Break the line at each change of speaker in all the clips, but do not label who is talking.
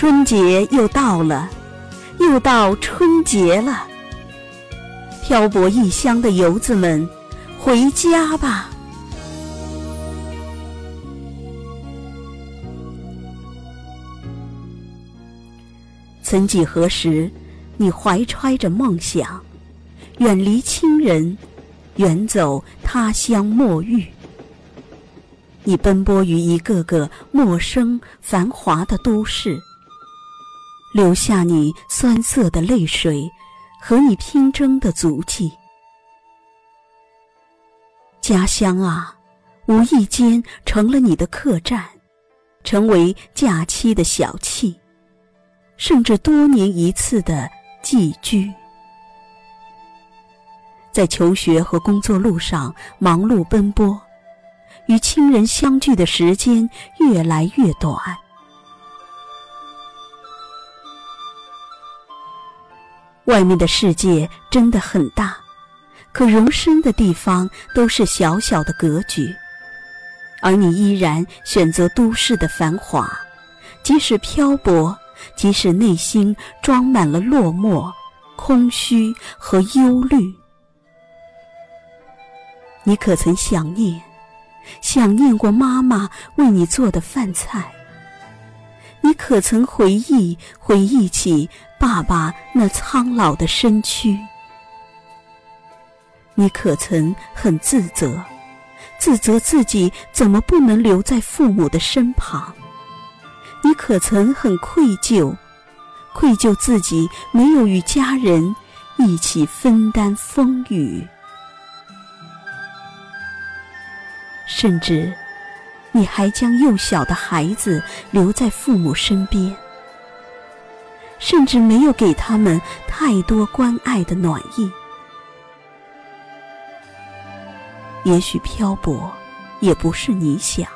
春节又到了，又到春节了。漂泊异乡的游子们，回家吧。曾几何时，你怀揣着梦想，远离亲人，远走他乡陌域。你奔波于一个个陌生繁华的都市，留下你酸涩的泪水和你拼争的足迹。家乡啊，无意间成了你的客栈，成为假期的小憩，甚至多年一次的寄居。在求学和工作路上忙碌奔波。与亲人相聚的时间越来越短。外面的世界真的很大，可容身的地方都是小小的格局，而你依然选择都市的繁华，即使漂泊，即使内心装满了落寞、空虚和忧虑，你可曾想念？想念过妈妈为你做的饭菜，你可曾回忆回忆起爸爸那苍老的身躯？你可曾很自责，自责自己怎么不能留在父母的身旁？你可曾很愧疚，愧疚自己没有与家人一起分担风雨？甚至，你还将幼小的孩子留在父母身边，甚至没有给他们太多关爱的暖意。也许漂泊也不是你想，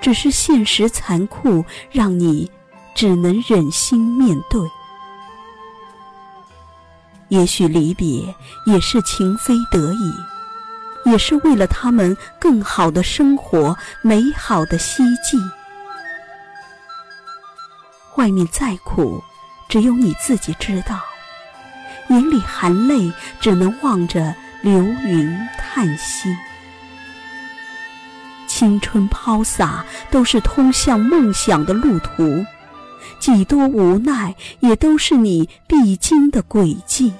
只是现实残酷，让你只能忍心面对。也许离别也是情非得已。也是为了他们更好的生活，美好的希冀。外面再苦，只有你自己知道。眼里含泪，只能望着流云叹息。青春抛洒，都是通向梦想的路途。几多无奈，也都是你必经的轨迹。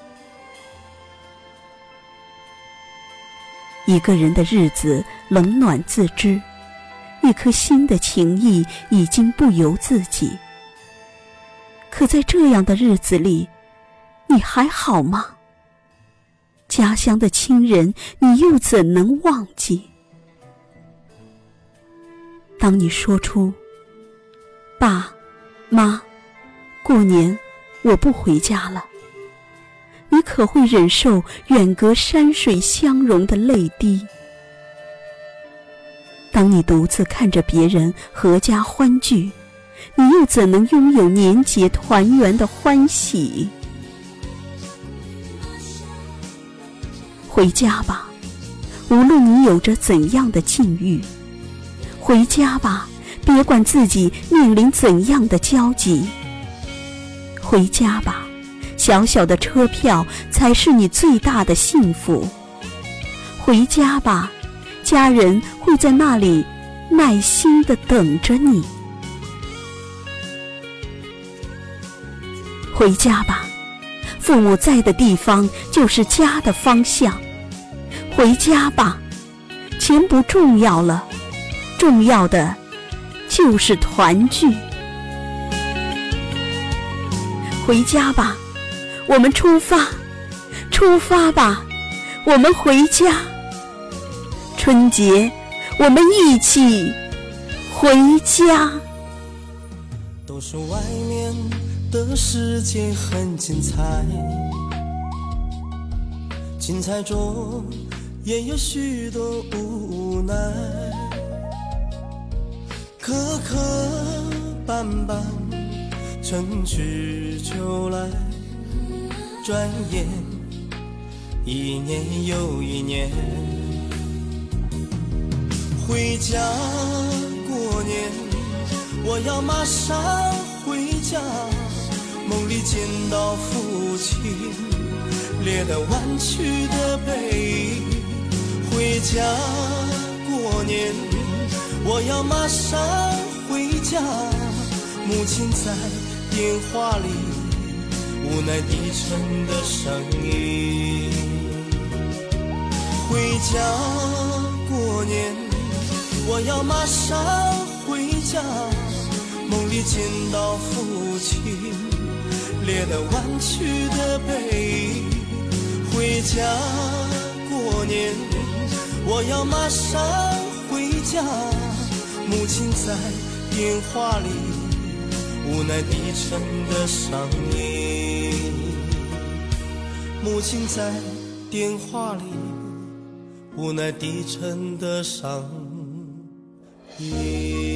一个人的日子冷暖自知，一颗心的情谊已经不由自己。可在这样的日子里，你还好吗？家乡的亲人，你又怎能忘记？当你说出“爸妈，过年我不回家了”。你可会忍受远隔山水相融的泪滴？当你独自看着别人阖家欢聚，你又怎能拥有年节团圆的欢喜？回家吧，无论你有着怎样的境遇；回家吧，别管自己面临怎样的交集；回家吧。小小的车票才是你最大的幸福。回家吧，家人会在那里耐心的等着你。回家吧，父母在的地方就是家的方向。回家吧，钱不重要了，重要的就是团聚。回家吧。我们出发，出发吧！我们回家。春节，我们一起回家。
都说外面的世界很精彩，精彩中也有许多无奈，磕磕绊绊，春去秋来。转眼，一年又一年，回家过年。我要马上回家。梦里见到父亲，脸蛋弯曲的背影。回家过年，我要马上回家。母亲在电话里无奈低沉的声音。回家过年，我要马上回家。梦里见到父亲，脸蛋弯曲的背影。回家过年，我要马上回家。母亲在电话里无奈低沉的声音。母亲在电话里。无奈低沉的声音。